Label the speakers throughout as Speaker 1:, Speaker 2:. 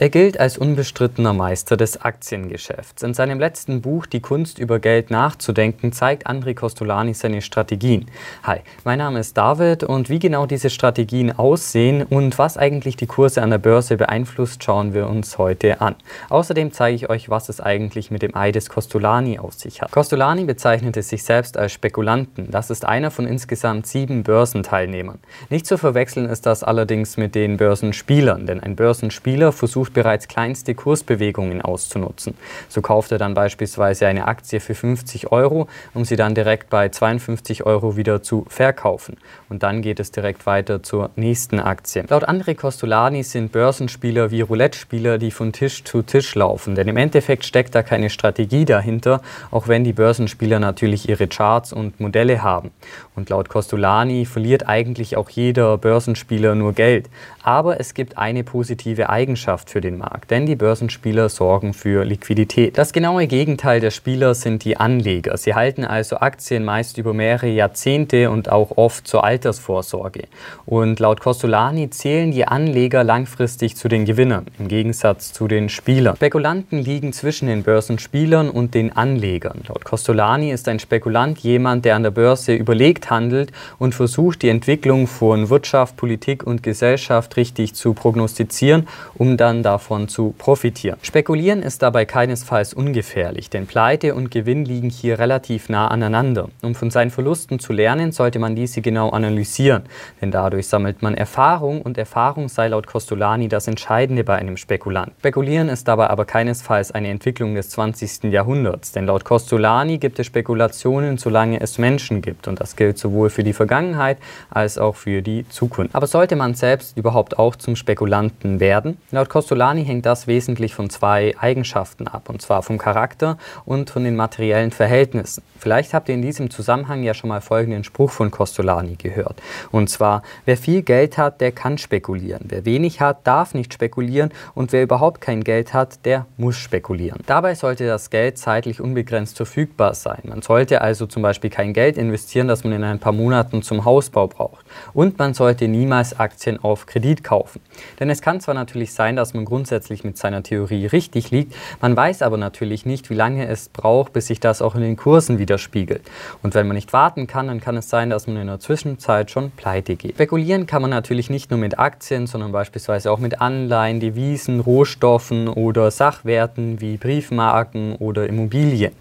Speaker 1: Er gilt als unbestrittener Meister des Aktiengeschäfts. In seinem letzten Buch Die Kunst über Geld nachzudenken zeigt André Costolani seine Strategien. Hi, mein Name ist David und wie genau diese Strategien aussehen und was eigentlich die Kurse an der Börse beeinflusst, schauen wir uns heute an. Außerdem zeige ich euch, was es eigentlich mit dem Ei des Costolani auf sich hat. Costolani bezeichnete sich selbst als Spekulanten. Das ist einer von insgesamt sieben Börsenteilnehmern. Nicht zu verwechseln ist das allerdings mit den Börsenspielern, denn ein Börsenspieler versucht versucht bereits kleinste Kursbewegungen auszunutzen. So kauft er dann beispielsweise eine Aktie für 50 Euro, um sie dann direkt bei 52 Euro wieder zu verkaufen. Und dann geht es direkt weiter zur nächsten Aktie. Laut André Costolani sind Börsenspieler wie Roulette-Spieler, die von Tisch zu Tisch laufen. Denn im Endeffekt steckt da keine Strategie dahinter, auch wenn die Börsenspieler natürlich ihre Charts und Modelle haben. Und laut Costolani verliert eigentlich auch jeder Börsenspieler nur Geld. Aber es gibt eine positive Eigenschaft für für den Markt, denn die Börsenspieler sorgen für Liquidität. Das genaue Gegenteil der Spieler sind die Anleger. Sie halten also Aktien meist über mehrere Jahrzehnte und auch oft zur Altersvorsorge. Und laut Costolani zählen die Anleger langfristig zu den Gewinnern, im Gegensatz zu den Spielern. Spekulanten liegen zwischen den Börsenspielern und den Anlegern. Laut Costolani ist ein Spekulant jemand, der an der Börse überlegt handelt und versucht, die Entwicklung von Wirtschaft, Politik und Gesellschaft richtig zu prognostizieren, um dann davon zu profitieren. Spekulieren ist dabei keinesfalls ungefährlich, denn Pleite und Gewinn liegen hier relativ nah aneinander. Um von seinen Verlusten zu lernen, sollte man diese genau analysieren, denn dadurch sammelt man Erfahrung und Erfahrung sei laut Costolani das Entscheidende bei einem Spekulant. Spekulieren ist dabei aber keinesfalls eine Entwicklung des 20. Jahrhunderts, denn laut Costolani gibt es Spekulationen, solange es Menschen gibt und das gilt sowohl für die Vergangenheit als auch für die Zukunft. Aber sollte man selbst überhaupt auch zum Spekulanten werden? Laut Costolani Solani hängt das wesentlich von zwei Eigenschaften ab, und zwar vom Charakter und von den materiellen Verhältnissen. Vielleicht habt ihr in diesem Zusammenhang ja schon mal folgenden Spruch von Costolani gehört. Und zwar, wer viel Geld hat, der kann spekulieren. Wer wenig hat, darf nicht spekulieren. Und wer überhaupt kein Geld hat, der muss spekulieren. Dabei sollte das Geld zeitlich unbegrenzt verfügbar sein. Man sollte also zum Beispiel kein Geld investieren, das man in ein paar Monaten zum Hausbau braucht. Und man sollte niemals Aktien auf Kredit kaufen. Denn es kann zwar natürlich sein, dass man grundsätzlich mit seiner Theorie richtig liegt. Man weiß aber natürlich nicht, wie lange es braucht, bis sich das auch in den Kursen widerspiegelt. Und wenn man nicht warten kann, dann kann es sein, dass man in der Zwischenzeit schon pleite geht. Spekulieren kann man natürlich nicht nur mit Aktien, sondern beispielsweise auch mit Anleihen, Devisen, Rohstoffen oder Sachwerten wie Briefmarken oder Immobilien.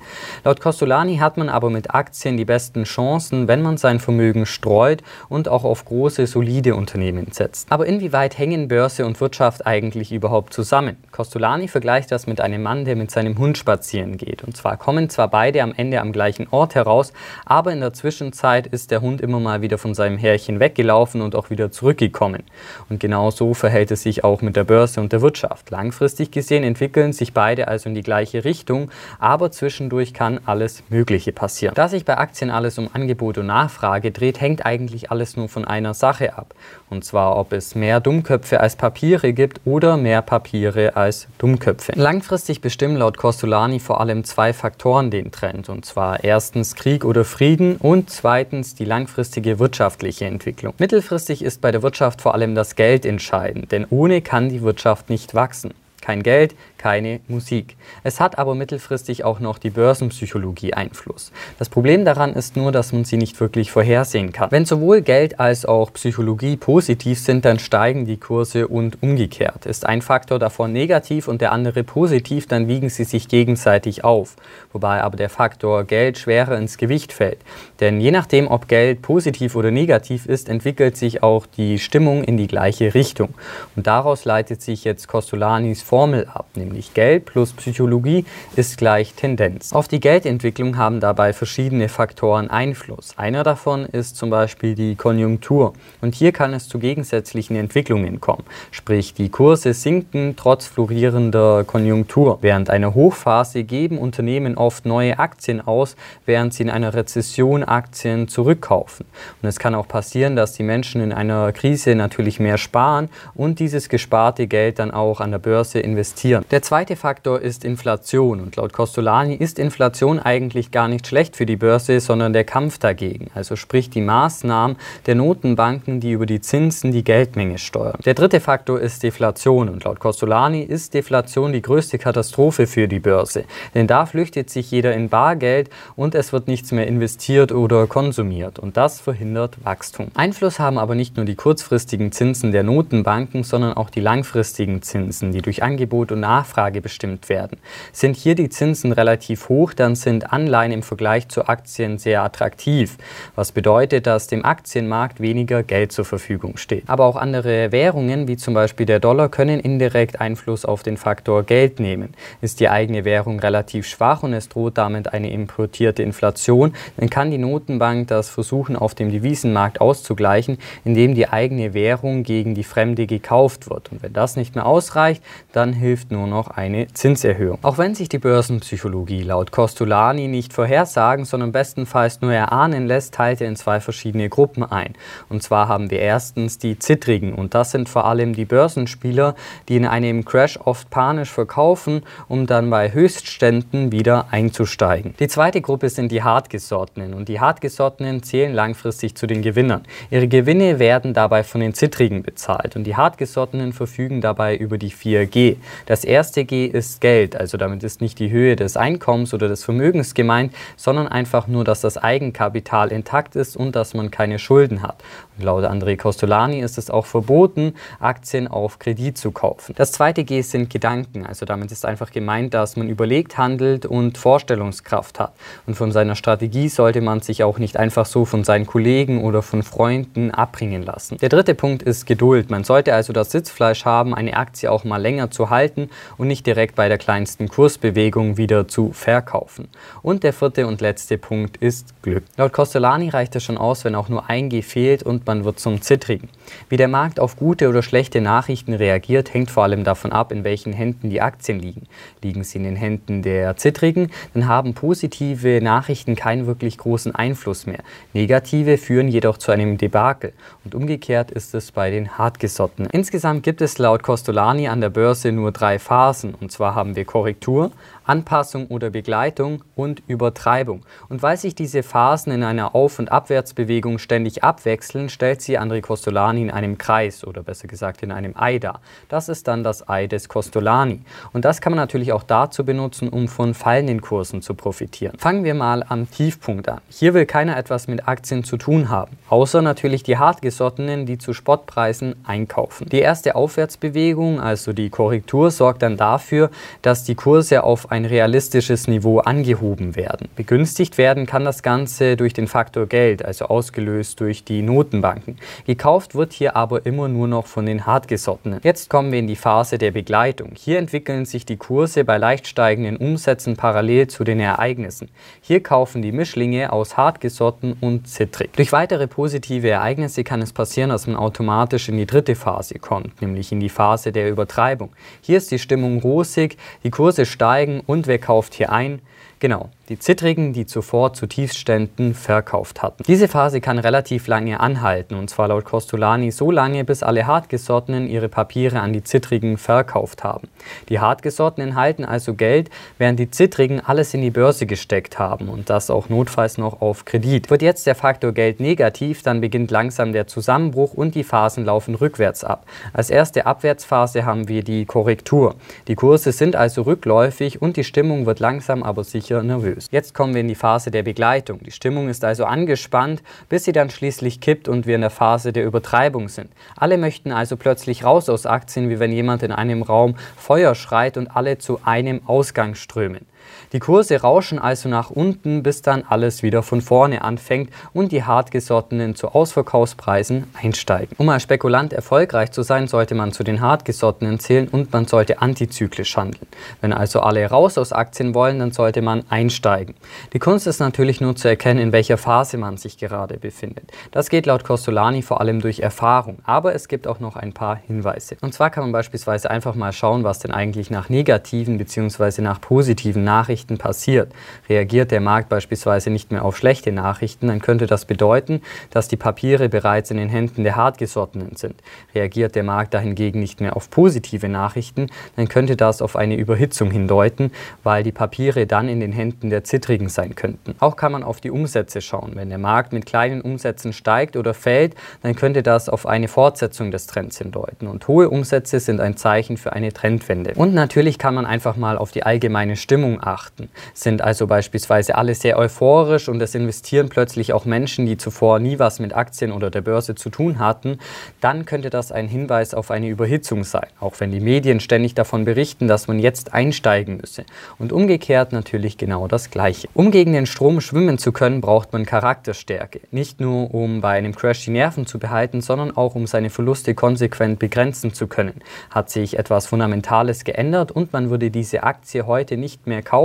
Speaker 1: Laut Costolani hat man aber mit Aktien die besten Chancen, wenn man sein Vermögen streut und auch auf große, solide Unternehmen setzt. Aber inwieweit hängen Börse und Wirtschaft eigentlich überhaupt überhaupt zusammen? Costolani vergleicht das mit einem Mann, der mit seinem Hund spazieren geht. Und zwar kommen zwar beide am Ende am gleichen Ort heraus, aber in der Zwischenzeit ist der Hund immer mal wieder von seinem Härchen weggelaufen und auch wieder zurückgekommen. Und genau so verhält es sich auch mit der Börse und der Wirtschaft. Langfristig gesehen entwickeln sich beide also in die gleiche Richtung, aber zwischendurch kann alles Mögliche passieren. Da sich bei Aktien alles um Angebot und Nachfrage dreht, hängt eigentlich alles nur von einer Sache ab. Und zwar, ob es mehr Dummköpfe als Papiere gibt oder mehr Papiere als Dummköpfe. Langfristig bestimmen laut Costolani vor allem zwei Faktoren den Trend, und zwar erstens Krieg oder Frieden und zweitens die langfristige wirtschaftliche Entwicklung. Mittelfristig ist bei der Wirtschaft vor allem das Geld entscheidend, denn ohne kann die Wirtschaft nicht wachsen. Kein Geld, keine Musik. Es hat aber mittelfristig auch noch die Börsenpsychologie Einfluss. Das Problem daran ist nur, dass man sie nicht wirklich vorhersehen kann. Wenn sowohl Geld als auch Psychologie positiv sind, dann steigen die Kurse und umgekehrt. Ist ein Faktor davon negativ und der andere positiv, dann wiegen sie sich gegenseitig auf. Wobei aber der Faktor Geld schwerer ins Gewicht fällt. Denn je nachdem, ob Geld positiv oder negativ ist, entwickelt sich auch die Stimmung in die gleiche Richtung. Und daraus leitet sich jetzt Costolanis Formel ab, nämlich Geld plus Psychologie ist gleich Tendenz. Auf die Geldentwicklung haben dabei verschiedene Faktoren Einfluss. Einer davon ist zum Beispiel die Konjunktur. Und hier kann es zu gegensätzlichen Entwicklungen kommen. Sprich, die Kurse sinken trotz florierender Konjunktur. Während einer Hochphase geben Unternehmen oft neue Aktien aus, während sie in einer Rezession Aktien zurückkaufen. Und es kann auch passieren, dass die Menschen in einer Krise natürlich mehr sparen und dieses gesparte Geld dann auch an der Börse investieren. Der zweite Faktor ist Inflation und laut Costolani ist Inflation eigentlich gar nicht schlecht für die Börse, sondern der Kampf dagegen, also sprich die Maßnahmen der Notenbanken, die über die Zinsen die Geldmenge steuern. Der dritte Faktor ist Deflation und laut Costolani ist Deflation die größte Katastrophe für die Börse, denn da flüchtet sich jeder in Bargeld und es wird nichts mehr investiert oder konsumiert und das verhindert Wachstum. Einfluss haben aber nicht nur die kurzfristigen Zinsen der Notenbanken, sondern auch die langfristigen Zinsen, die durch Angebot und Nachfrage bestimmt werden. Sind hier die Zinsen relativ hoch, dann sind Anleihen im Vergleich zu Aktien sehr attraktiv, was bedeutet, dass dem Aktienmarkt weniger Geld zur Verfügung steht. Aber auch andere Währungen, wie zum Beispiel der Dollar, können indirekt Einfluss auf den Faktor Geld nehmen. Ist die eigene Währung relativ schwach und es droht damit eine importierte Inflation, dann kann die Notenbank das versuchen, auf dem Devisenmarkt auszugleichen, indem die eigene Währung gegen die fremde gekauft wird. Und wenn das nicht mehr ausreicht, dann hilft nur noch eine Zinserhöhung. Auch wenn sich die Börsenpsychologie laut Costolani nicht vorhersagen, sondern bestenfalls nur erahnen lässt, teilt er in zwei verschiedene Gruppen ein. Und zwar haben wir erstens die Zittrigen und das sind vor allem die Börsenspieler, die in einem Crash oft panisch verkaufen, um dann bei Höchstständen wieder einzusteigen. Die zweite Gruppe sind die Hartgesottenen und die Hartgesottenen zählen langfristig zu den Gewinnern. Ihre Gewinne werden dabei von den Zittrigen bezahlt und die Hartgesottenen verfügen dabei über die 4G. Das erste G ist Geld, also damit ist nicht die Höhe des Einkommens oder des Vermögens gemeint, sondern einfach nur, dass das Eigenkapital intakt ist und dass man keine Schulden hat. Und laut André Costolani ist es auch verboten, Aktien auf Kredit zu kaufen. Das zweite G sind Gedanken, also damit ist einfach gemeint, dass man überlegt handelt und Vorstellungskraft hat. Und von seiner Strategie sollte man sich auch nicht einfach so von seinen Kollegen oder von Freunden abbringen lassen. Der dritte Punkt ist Geduld. Man sollte also das Sitzfleisch haben, eine Aktie auch mal länger zu halten und nicht direkt bei der kleinsten Kursbewegung wieder zu verkaufen. Und der vierte und letzte Punkt ist Glück. Laut Costolani reicht es schon aus, wenn auch nur ein G fehlt und man wird zum Zittrigen. Wie der Markt auf gute oder schlechte Nachrichten reagiert, hängt vor allem davon ab, in welchen Händen die Aktien liegen. Liegen sie in den Händen der Zittrigen, dann haben positive Nachrichten keinen wirklich großen Einfluss mehr. Negative führen jedoch zu einem Debakel und umgekehrt ist es bei den Hartgesottenen. Insgesamt gibt es laut Costolani an der Börse nur drei Phasen. Und zwar haben wir Korrektur, Anpassung oder Begleitung und Übertreibung. Und weil sich diese Phasen in einer Auf- und Abwärtsbewegung ständig abwechseln, stellt sie André Costolani in einem Kreis oder besser gesagt in einem Ei dar. Das ist dann das Ei des Costolani. Und das kann man natürlich auch dazu benutzen, um von fallenden Kursen zu profitieren. Fangen wir mal am Tiefpunkt an. Hier will keiner etwas mit Aktien zu tun haben, außer natürlich die Hartgesottenen, die zu Spottpreisen einkaufen. Die erste Aufwärtsbewegung, also die Korrektur, sorgt dann dafür, dass die Kurse auf ein realistisches Niveau angehoben werden. Begünstigt werden kann das Ganze durch den Faktor Geld, also ausgelöst durch die Notenbanken. Gekauft wird hier aber immer nur noch von den Hartgesottenen. Jetzt kommen wir in die Phase der Begleitung. Hier entwickeln sich die Kurse bei leicht steigenden Umsätzen parallel zu den Ereignissen. Hier kaufen die Mischlinge aus Hartgesotten und Zittrig. Durch weitere positive Ereignisse kann es passieren, dass man automatisch in die dritte Phase kommt, nämlich in die Phase der Übertreibung. Hier ist die Stimmung rosig, die Kurse steigen und wer kauft hier ein? Genau, die Zittrigen, die zuvor zu Tiefständen verkauft hatten. Diese Phase kann relativ lange anhalten, und zwar laut Costolani so lange, bis alle Hartgesottenen ihre Papiere an die Zittrigen verkauft haben. Die Hartgesottenen halten also Geld, während die Zittrigen alles in die Börse gesteckt haben und das auch notfalls noch auf Kredit. Wird jetzt der Faktor Geld negativ, dann beginnt langsam der Zusammenbruch und die Phasen laufen rückwärts ab. Als erste Abwärtsphase haben wir die Korrektur. Die Kurse sind also rückläufig und die Stimmung wird langsam aber sicher nervös. Jetzt kommen wir in die Phase der Begleitung. Die Stimmung ist also angespannt, bis sie dann schließlich kippt und wir in der Phase der Übertreibung sind. Alle möchten also plötzlich raus aus Aktien, wie wenn jemand in einem Raum Feuer schreit und alle zu einem Ausgang strömen. Die Kurse rauschen also nach unten, bis dann alles wieder von vorne anfängt und die Hartgesottenen zu Ausverkaufspreisen einsteigen. Um als Spekulant erfolgreich zu sein, sollte man zu den Hartgesottenen zählen und man sollte antizyklisch handeln. Wenn also alle raus aus Aktien wollen, dann sollte man einsteigen. Die Kunst ist natürlich nur zu erkennen, in welcher Phase man sich gerade befindet. Das geht laut Costolani vor allem durch Erfahrung, aber es gibt auch noch ein paar Hinweise. Und zwar kann man beispielsweise einfach mal schauen, was denn eigentlich nach negativen bzw. nach positiven Nachrichten passiert. Reagiert der Markt beispielsweise nicht mehr auf schlechte Nachrichten, dann könnte das bedeuten, dass die Papiere bereits in den Händen der Hartgesottenen sind. Reagiert der Markt dahingegen nicht mehr auf positive Nachrichten, dann könnte das auf eine Überhitzung hindeuten, weil die Papiere dann in den Händen der Zittrigen sein könnten. Auch kann man auf die Umsätze schauen. Wenn der Markt mit kleinen Umsätzen steigt oder fällt, dann könnte das auf eine Fortsetzung des Trends hindeuten. Und hohe Umsätze sind ein Zeichen für eine Trendwende. Und natürlich kann man einfach mal auf die allgemeine Stimmung achten. Sind also beispielsweise alle sehr euphorisch und es investieren plötzlich auch Menschen, die zuvor nie was mit Aktien oder der Börse zu tun hatten, dann könnte das ein Hinweis auf eine Überhitzung sein. Auch wenn die Medien ständig davon berichten, dass man jetzt einsteigen müsse. Und umgekehrt natürlich genau das Gleiche. Um gegen den Strom schwimmen zu können, braucht man Charakterstärke. Nicht nur, um bei einem Crash die Nerven zu behalten, sondern auch, um seine Verluste konsequent begrenzen zu können. Hat sich etwas Fundamentales geändert und man würde diese Aktie heute nicht mehr kaufen,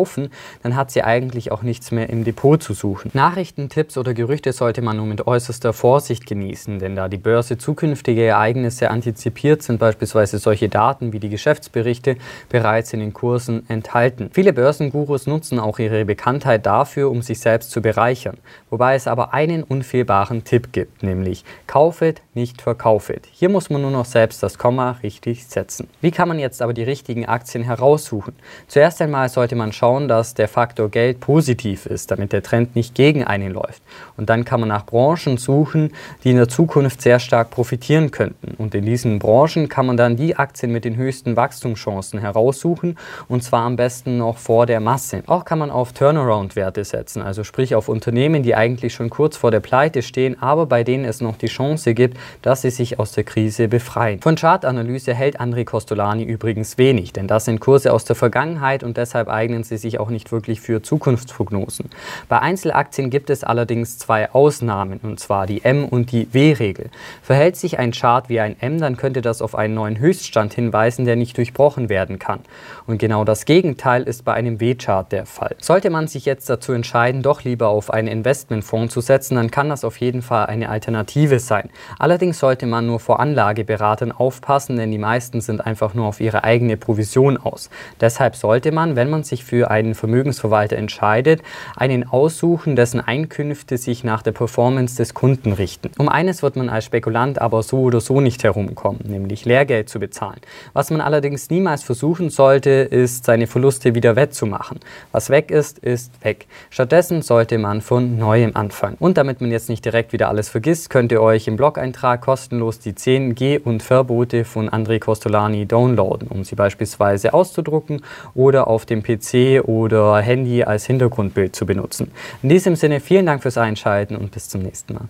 Speaker 1: dann hat sie eigentlich auch nichts mehr im Depot zu suchen. Nachrichten, Tipps oder Gerüchte sollte man nur mit äußerster Vorsicht genießen, denn da die Börse zukünftige Ereignisse antizipiert, sind beispielsweise solche Daten wie die Geschäftsberichte bereits in den Kursen enthalten. Viele Börsengurus nutzen auch ihre Bekanntheit dafür, um sich selbst zu bereichern, wobei es aber einen unfehlbaren Tipp gibt, nämlich kaufet, nicht verkaufet. Hier muss man nur noch selbst das Komma richtig setzen. Wie kann man jetzt aber die richtigen Aktien heraussuchen? Zuerst einmal sollte man schauen, dass der Faktor Geld positiv ist, damit der Trend nicht gegen einen läuft. Und dann kann man nach Branchen suchen, die in der Zukunft sehr stark profitieren könnten. Und in diesen Branchen kann man dann die Aktien mit den höchsten Wachstumschancen heraussuchen und zwar am besten noch vor der Masse. Auch kann man auf Turnaround-Werte setzen, also sprich auf Unternehmen, die eigentlich schon kurz vor der Pleite stehen, aber bei denen es noch die Chance gibt, dass sie sich aus der Krise befreien. Von Chartanalyse hält André Costolani übrigens wenig, denn das sind Kurse aus der Vergangenheit und deshalb eignen sie sich auch nicht wirklich für Zukunftsprognosen. Bei Einzelaktien gibt es allerdings zwei Ausnahmen, und zwar die M- und die W-Regel. Verhält sich ein Chart wie ein M, dann könnte das auf einen neuen Höchststand hinweisen, der nicht durchbrochen werden kann. Und genau das Gegenteil ist bei einem W-Chart der Fall. Sollte man sich jetzt dazu entscheiden, doch lieber auf einen Investmentfonds zu setzen, dann kann das auf jeden Fall eine Alternative sein. Allerdings sollte man nur vor Anlageberatern aufpassen, denn die meisten sind einfach nur auf ihre eigene Provision aus. Deshalb sollte man, wenn man sich für einen Vermögensverwalter entscheidet, einen aussuchen, dessen Einkünfte sich nach der Performance des Kunden richten. Um eines wird man als Spekulant aber so oder so nicht herumkommen, nämlich Lehrgeld zu bezahlen. Was man allerdings niemals versuchen sollte, ist, seine Verluste wieder wettzumachen. Was weg ist, ist weg. Stattdessen sollte man von neuem anfangen. Und damit man jetzt nicht direkt wieder alles vergisst, könnt ihr euch im Blog-Eintrag kostenlos die 10 Geh- und Verbote von André Costolani downloaden, um sie beispielsweise auszudrucken oder auf dem Oder Handy als Hintergrundbild zu benutzen. In diesem Sinne vielen Dank fürs Einschalten und bis zum nächsten Mal.